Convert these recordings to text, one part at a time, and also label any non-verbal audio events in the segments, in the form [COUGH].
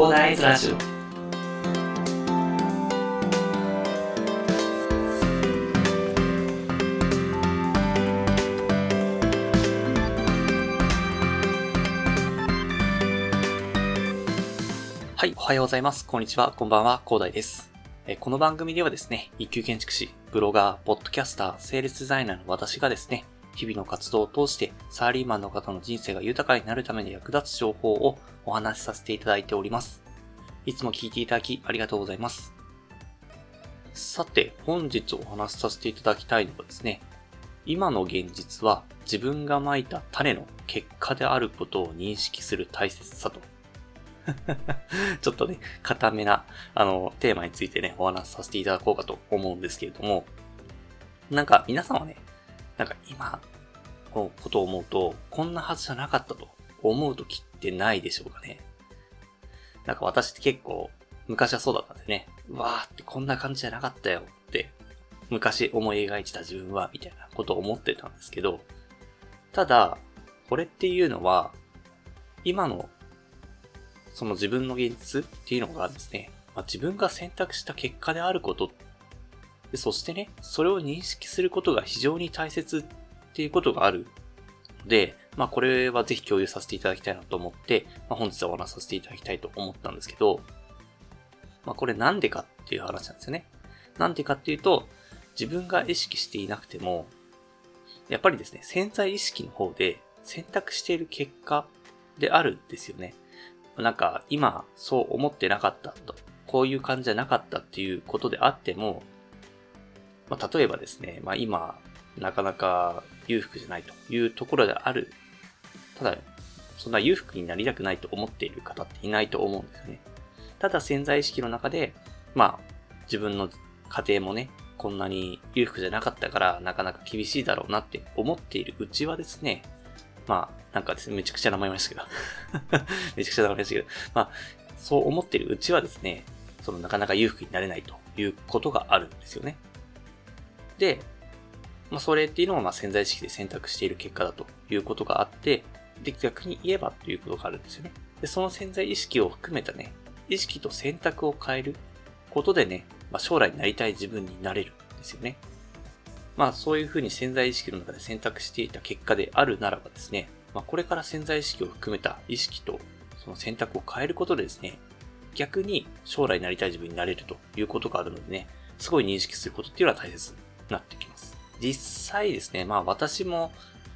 コーダーイズラジオはい、おはようございます。こんにちは、こんばんは、コーダイです。この番組ではですね、一級建築士、ブロガー、ポッドキャスター、セールスデザイナーの私がですね、日々の活動を通して、サラリーマンの方の人生が豊かになるために役立つ情報をお話しさせていただいております。いつも聞いていただきありがとうございます。さて、本日お話しさせていただきたいのはですね、今の現実は自分が蒔いた種の結果であることを認識する大切さと [LAUGHS] ちょっとね、固めな、あの、テーマについてね、お話しさせていただこうかと思うんですけれども、なんか皆さんはね、なんか今のことを思うと、こんなはずじゃなかったと思うときってないでしょうかね。なんか私って結構、昔はそうだったんでね、うわーってこんな感じじゃなかったよって、昔思い描いてた自分は、みたいなことを思ってたんですけど、ただ、これっていうのは、今のその自分の現実っていうのがですね、まあ、自分が選択した結果であることっで、そしてね、それを認識することが非常に大切っていうことがあるので、まあこれはぜひ共有させていただきたいなと思って、まあ、本日はお話しさせていただきたいと思ったんですけど、まあこれなんでかっていう話なんですよね。なんでかっていうと、自分が意識していなくても、やっぱりですね、潜在意識の方で選択している結果であるんですよね。なんか今そう思ってなかったと、こういう感じじゃなかったっていうことであっても、まあ、例えばですね、まあ今、なかなか裕福じゃないというところである。ただ、そんな裕福になりたくないと思っている方っていないと思うんですよね。ただ潜在意識の中で、まあ、自分の家庭もね、こんなに裕福じゃなかったから、なかなか厳しいだろうなって思っているうちはですね、まあ、なんかですね、めちゃくちゃ名前ましたけど。[LAUGHS] めちゃくちゃ名前ましたけど。まあ、そう思っているうちはですね、そのなかなか裕福になれないということがあるんですよね。で、まあ、それっていうのはまあ潜在意識で選択している結果だということがあって、で、逆に言えばということがあるんですよね。で、その潜在意識を含めたね、意識と選択を変えることでね、まあ、将来になりたい自分になれるんですよね。まあそういうふうに潜在意識の中で選択していた結果であるならばですね、まあこれから潜在意識を含めた意識とその選択を変えることでですね、逆に将来になりたい自分になれるということがあるのでね、すごい認識することっていうのは大切なってきます。実際ですね、まあ私も、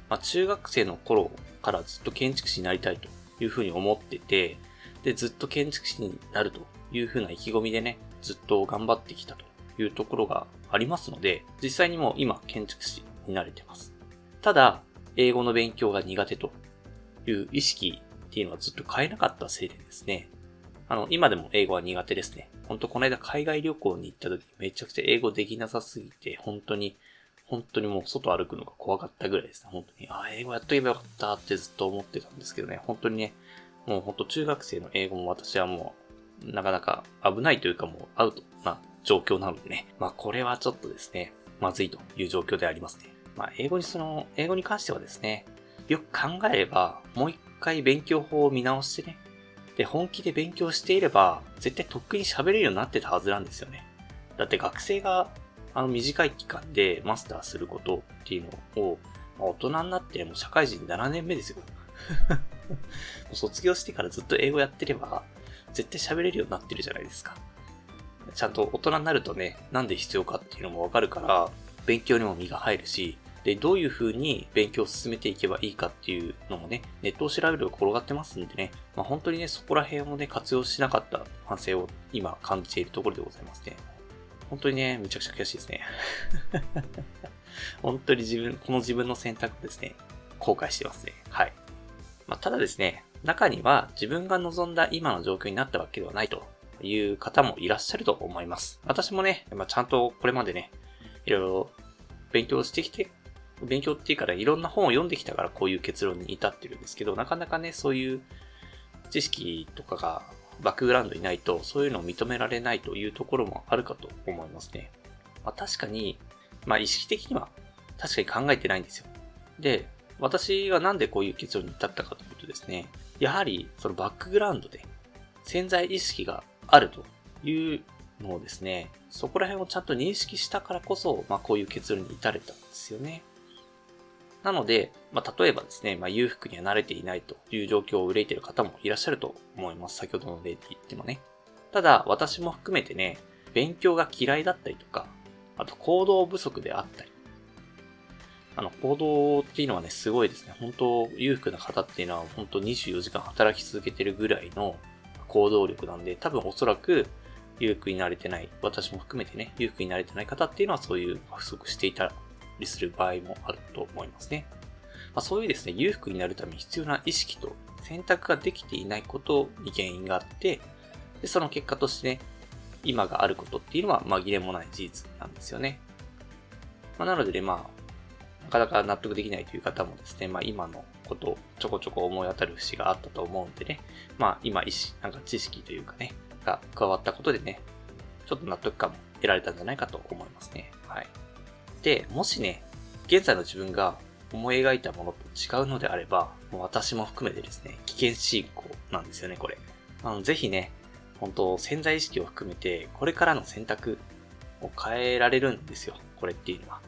まあ中学生の頃からずっと建築士になりたいというふうに思ってて、で、ずっと建築士になるというふうな意気込みでね、ずっと頑張ってきたというところがありますので、実際にも今建築士になれてます。ただ、英語の勉強が苦手という意識っていうのはずっと変えなかったせいでですね、あの、今でも英語は苦手ですね。ほんとこの間海外旅行に行った時めちゃくちゃ英語できなさすぎて、本当に、本当にもう外歩くのが怖かったぐらいですね。本当に、あ、英語やっとけばよかったってずっと思ってたんですけどね、本当にね、もう本当中学生の英語も私はもう、なかなか危ないというかもうアウトな状況なのでね。まあこれはちょっとですね、まずいという状況でありますね。まあ英語にその、英語に関してはですね、よく考えれば、もう一回勉強法を見直してね、で、本気で勉強していれば、絶対とっくに喋れるようになってたはずなんですよね。だって学生が、あの短い期間でマスターすることっていうのを、まあ、大人になってもう社会人7年目ですよ。[LAUGHS] 卒業してからずっと英語やってれば、絶対喋れるようになってるじゃないですか。ちゃんと大人になるとね、なんで必要かっていうのもわかるから、勉強にも身が入るし、で、どういう風に勉強を進めていけばいいかっていうのもね、ネットを調べると転がってますんでね、まあ本当にね、そこら辺をね、活用しなかった反省を今感じているところでございますね。本当にね、めちゃくちゃ悔しいですね。[LAUGHS] 本当に自分、この自分の選択ですね、後悔してますね。はい。まあ、ただですね、中には自分が望んだ今の状況になったわけではないという方もいらっしゃると思います。私もね、まあ、ちゃんとこれまでね、いろいろ勉強してきて、勉強っていうからいろんな本を読んできたからこういう結論に至ってるんですけど、なかなかね、そういう知識とかがバックグラウンドにないと、そういうのを認められないというところもあるかと思いますね。まあ、確かに、まあ意識的には確かに考えてないんですよ。で、私がなんでこういう結論に至ったかというとですね、やはりそのバックグラウンドで潜在意識があるというのをですね、そこら辺をちゃんと認識したからこそ、まあこういう結論に至れたんですよね。なので、まあ例えばですね、まあ裕福には慣れていないという状況を憂いている方もいらっしゃると思います。先ほどの例で言ってもね。ただ、私も含めてね、勉強が嫌いだったりとか、あと行動不足であったり、あの、行動っていうのはね、すごいですね。本当裕福な方っていうのは、本当24時間働き続けてるぐらいの行動力なんで、多分おそらく、裕福になれてない、私も含めてね、裕福になれてない方っていうのはそういう不足していたりする場合もあると思いますね。まあ、そういうですね、裕福になるために必要な意識と選択ができていないことに原因があって、で、その結果としてね、今があることっていうのは紛れもない事実なんですよね。まあ、なのでね、まあ、なかなか納得できないという方もですね、まあ今のことをちょこちょこ思い当たる節があったと思うんでね、まあ今意識、なんか知識というかね、が加わったことでね、ちょっと納得感も得られたんじゃないかと思いますね。はい。で、もしね、現在の自分が思い描いたものと違うのであれば、もう私も含めてですね、危険進行なんですよね、これ。あの、ぜひね、本当潜在意識を含めて、これからの選択を変えられるんですよ、これっていうのは。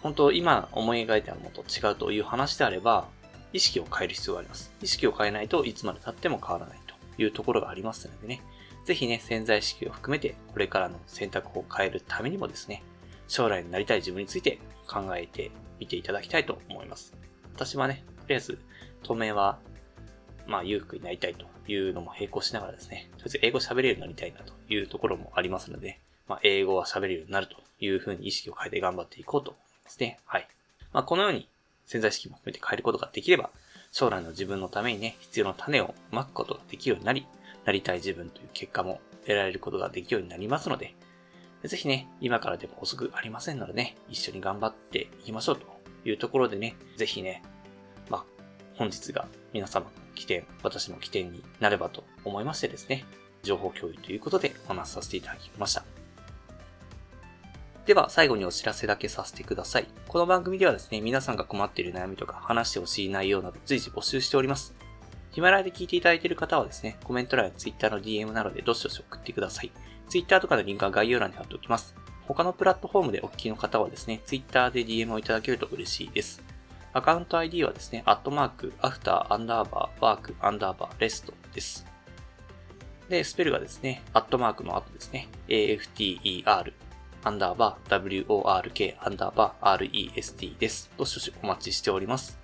本当今思い描いたものと違うという話であれば、意識を変える必要があります。意識を変えないといつまで経っても変わらないというところがありますのでね。ぜひね、潜在意識を含めて、これからの選択を変えるためにもですね、将来になりたい自分について考えてみていただきたいと思います。私はね、とりあえず、当面は、まあ、裕福になりたいというのも並行しながらですね、とりあえず英語喋れるようになりたいなというところもありますので、まあ、英語は喋れるようになるというふうに意識を変えて頑張っていこうと思いますね。はい。まあ、このように潜在意識も含めて変えることができれば、将来の自分のためにね、必要な種をまくことができるようになり、なりたい自分という結果も得られることができるようになりますので、ぜひね、今からでも遅くありませんのでね、一緒に頑張っていきましょうというところでね、ぜひね、まあ、本日が皆様の起点、私の起点になればと思いましてですね、情報共有ということでお話しさせていただきました。では、最後にお知らせだけさせてください。この番組ではですね、皆さんが困っている悩みとか話してほしい内容など随時募集しております。ヒマラヤで聞いていただいている方はですね、コメント欄や Twitter の DM などでどしどし送ってください。Twitter とかのリンクは概要欄に貼っておきます。他のプラットフォームでお聞きの方はですね、Twitter で DM をいただけると嬉しいです。アカウント ID はですね、アットマーク、アフター、アンダーバー、ワーク、アンダーバー、レストです。で、スペルがですね、アットマークの後ですね、after、アンダーバー、work、アンダーバー、rest です。どしどしお待ちしております。